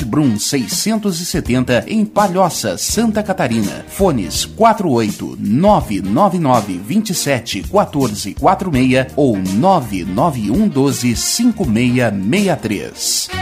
Brum 670 em Palhoça, Santa Catarina. Fones 48 999 27 14 46 ou 991 12 5663.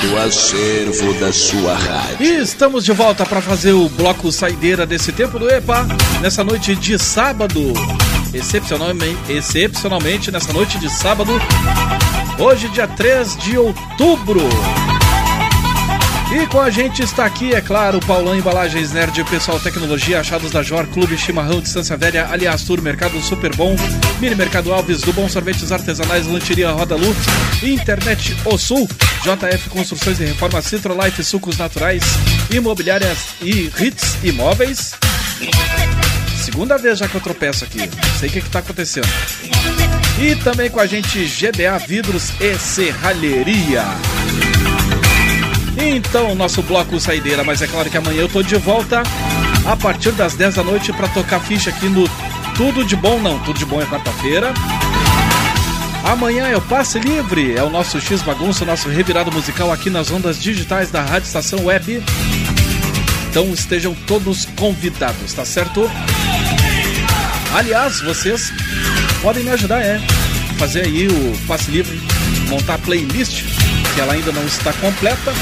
do acervo da sua rádio. E estamos de volta para fazer o bloco saideira desse tempo do EPA, nessa noite de sábado. Excepcionalmente, excepcionalmente nessa noite de sábado, hoje, dia 3 de outubro. E com a gente está aqui, é claro, o Paulão Embalagens Nerd, Pessoal Tecnologia, Achados da Jor, Clube Chimarrão, Distância Velha, Aliás Tour, Mercado Super Bom, Mini Mercado Alves, do Bom Sorvetes Artesanais, Lancheria Roda Lu, Internet O Sul, JF Construções e Reformas, Citrolife Sucos Naturais, Imobiliárias e Hits Imóveis. Segunda vez já que eu tropeço aqui, não sei o que, que tá acontecendo. E também com a gente GDA Vidros e Serralheria. Então, nosso bloco saideira, mas é claro que amanhã eu tô de volta a partir das 10 da noite para tocar ficha aqui no Tudo de Bom Não. Tudo de Bom é quarta-feira. Amanhã é o Passe Livre, é o nosso X Bagunça, nosso revirado musical aqui nas ondas digitais da Rádio Estação Web. Então estejam todos convidados, tá certo? Aliás, vocês podem me ajudar, é. Fazer aí o Passe Livre, montar a playlist, que ela ainda não está completa.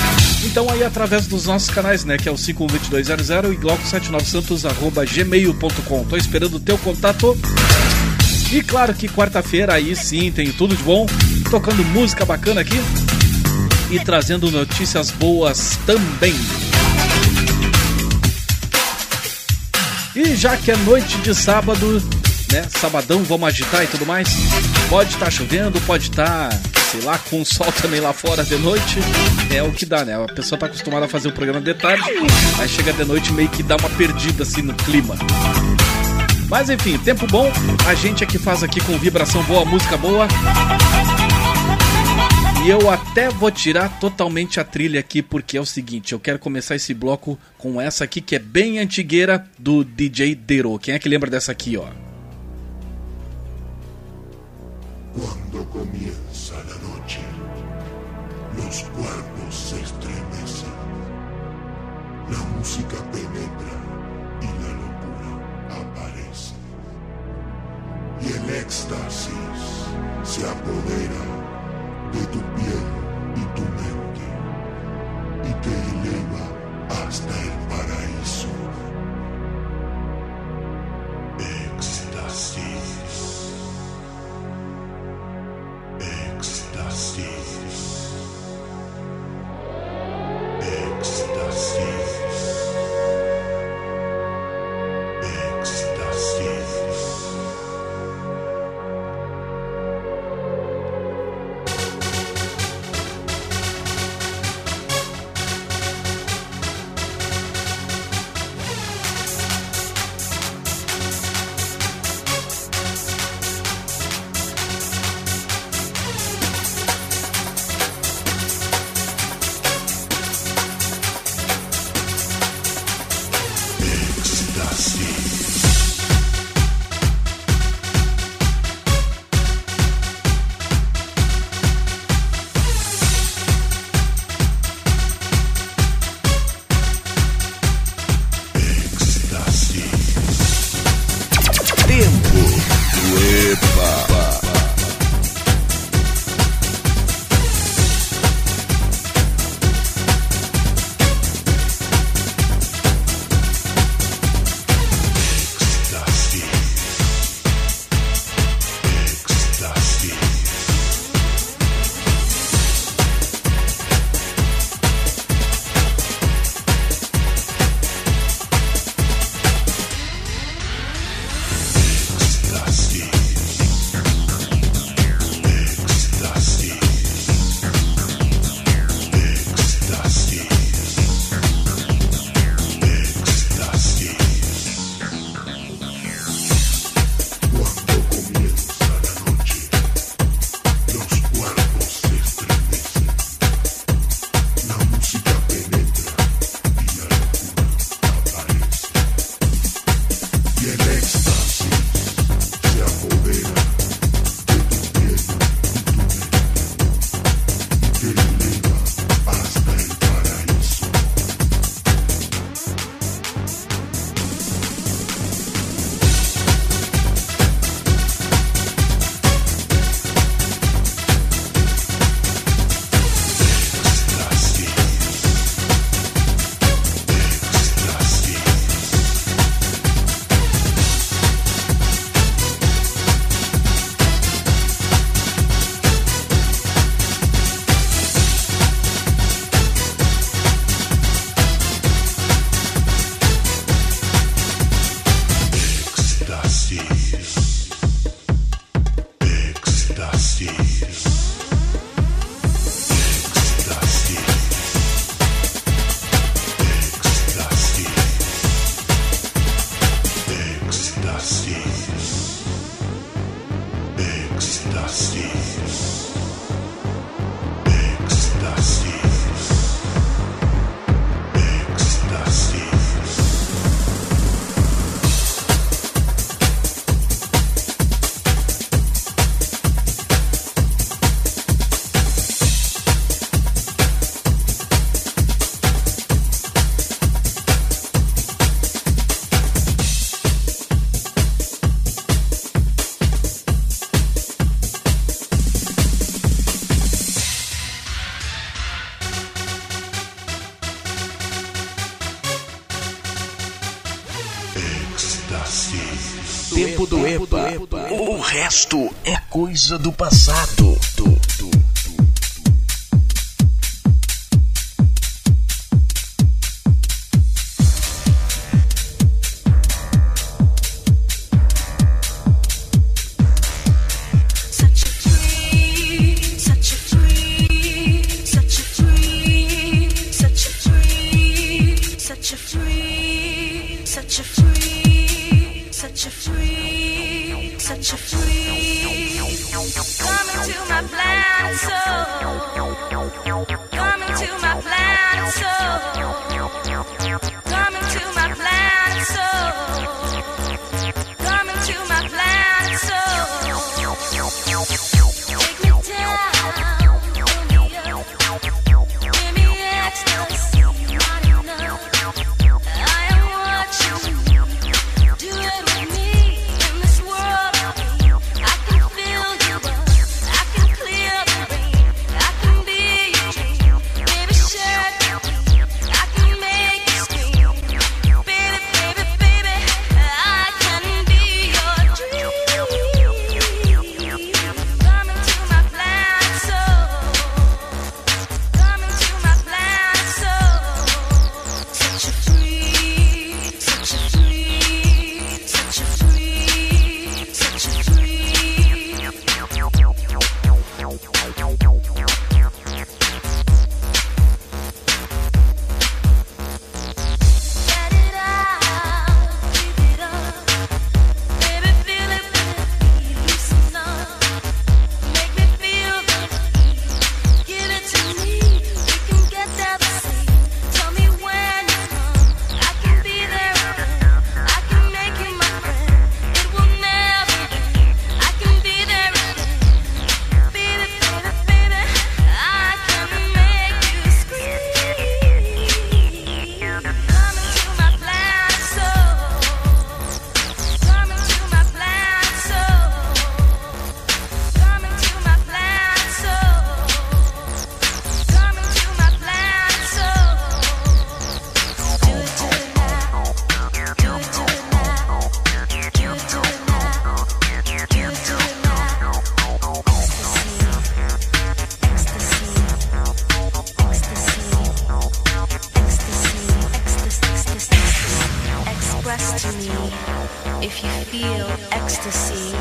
Então aí através dos nossos canais, né? Que é o 512200 e glauco79santos.gmail.com. Tô esperando o teu contato. E claro que quarta-feira aí sim tem tudo de bom, tocando música bacana aqui e trazendo notícias boas também. E já que é noite de sábado, né? Sabadão, vamos agitar e tudo mais. Pode estar chovendo, pode estar, sei lá, com sol também lá fora de noite. É o que dá, né? A pessoa tá acostumada a fazer o programa de tarde, aí chega de noite meio que dá uma perdida assim no clima. Mas enfim, tempo bom, a gente é que faz aqui com vibração boa, música boa. E eu até vou tirar totalmente a trilha aqui, porque é o seguinte, eu quero começar esse bloco com essa aqui que é bem antigueira do DJ Dero. Quem é que lembra dessa aqui, ó? La noche, los cuerpos se estremecen, la música penetra y la locura aparece. Y el éxtasis se apodera de tu piel y tu mente y te eleva hasta el paraíso. Éxtasis. Éxtasis. do passado. express to me if you feel ecstasy.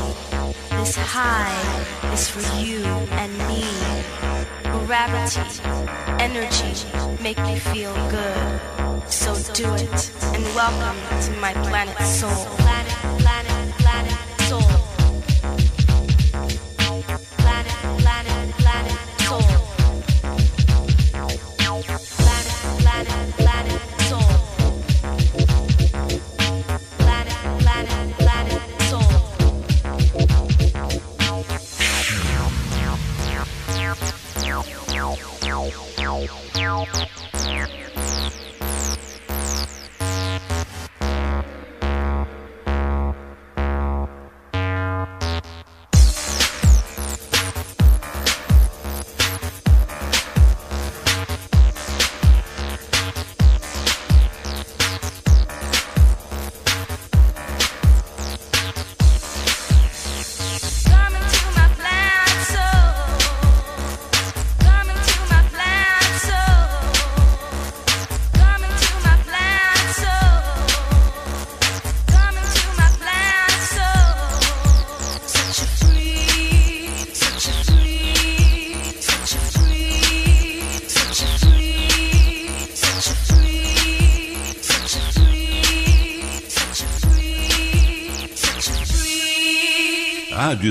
This high is for you and me. Gravity, energy make me feel good. So do it and welcome to my planet soul. Planet, planet, planet.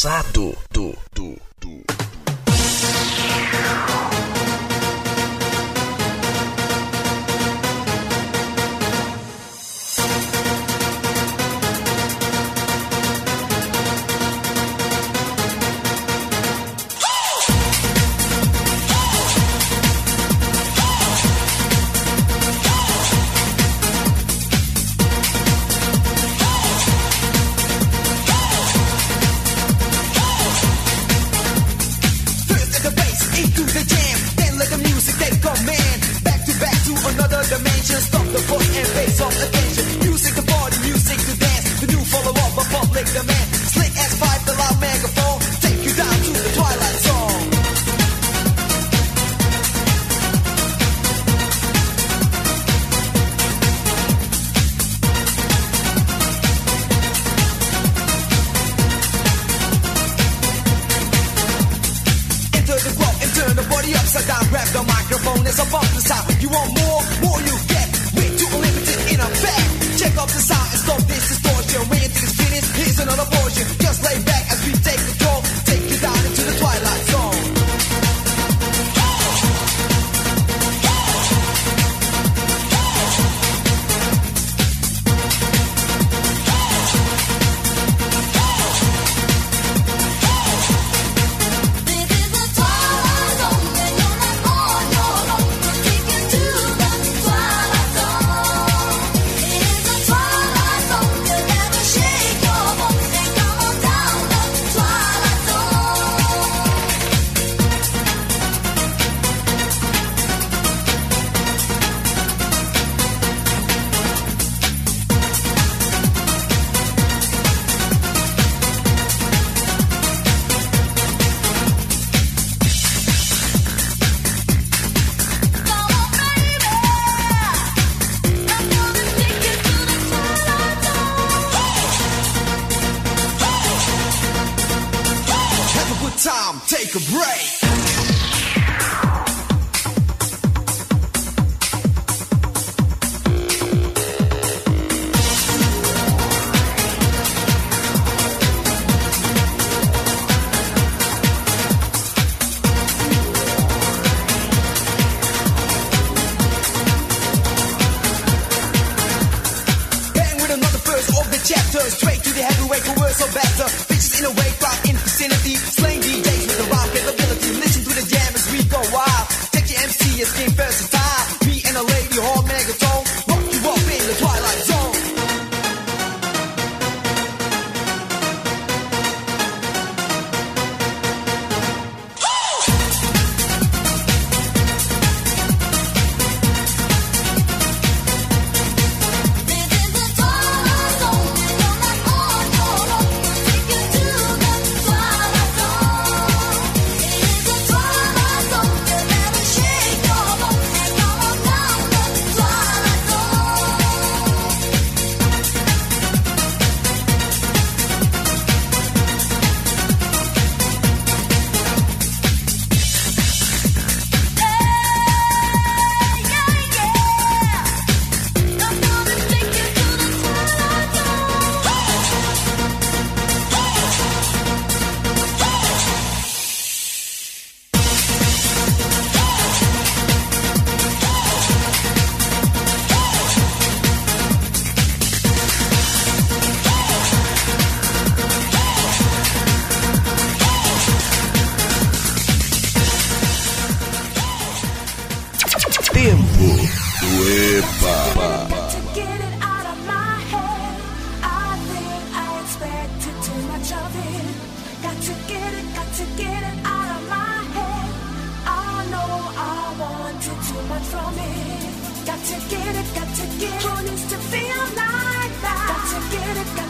Passado. much from me, Got to get it, got to get it. Who needs to feel like that? Got to get it, got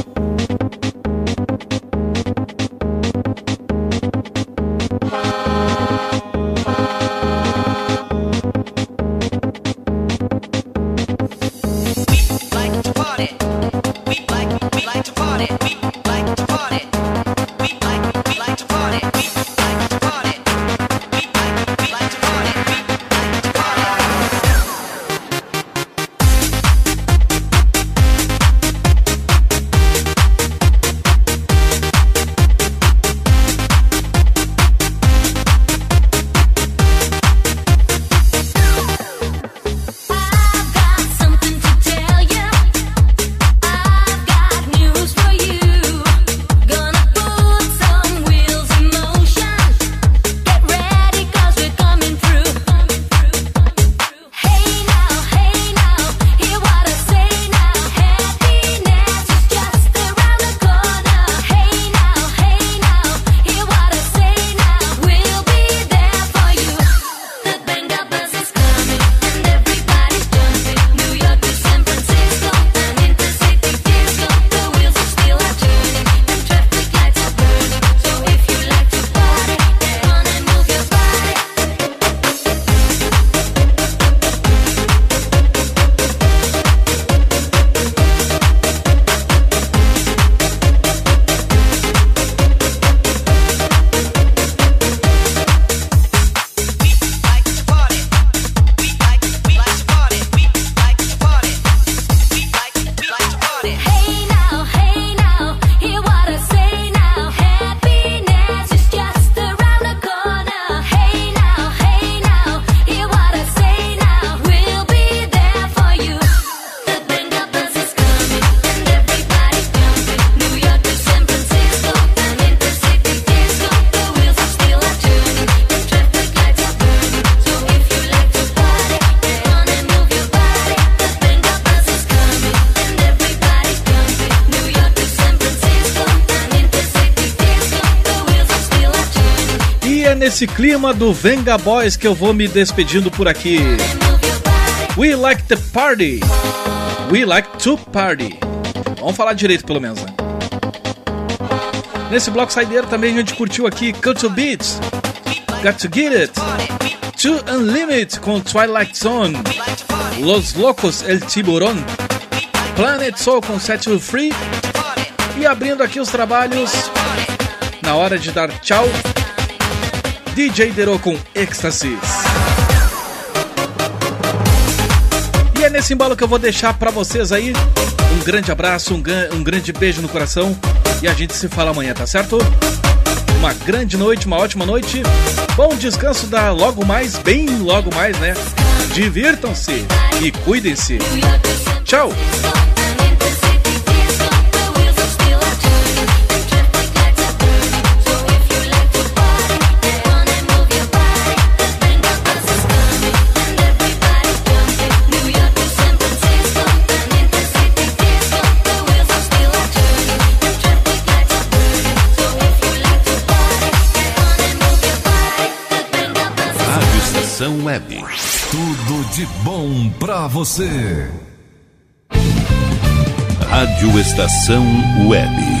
Nesse clima do Venga Boys que eu vou me despedindo por aqui. We like the party. We like to party. Vamos falar direito pelo menos, né? Nesse bloco saideiro também a gente curtiu aqui Cut to Beats, Got to Get It, To Unlimited com Twilight Zone, Los Locos El Tiburón, Planet Soul com Set You Free e abrindo aqui os trabalhos na hora de dar tchau, DJ Dero com Ecstasies. E é nesse embalo que eu vou deixar pra vocês aí. Um grande abraço, um, um grande beijo no coração. E a gente se fala amanhã, tá certo? Uma grande noite, uma ótima noite. Bom descanso da logo mais, bem logo mais, né? Divirtam-se e cuidem-se. Tchau! Web. Tudo de bom pra você. Rádio Estação Web.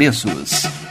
preços.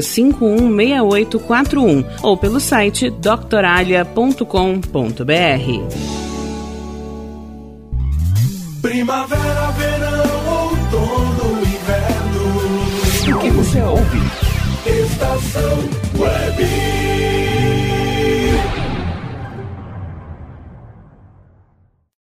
36516841 ou pelo site doctoralha.com.br. Primavera, verão, outono, inverno. O que você ouve? Estação Web.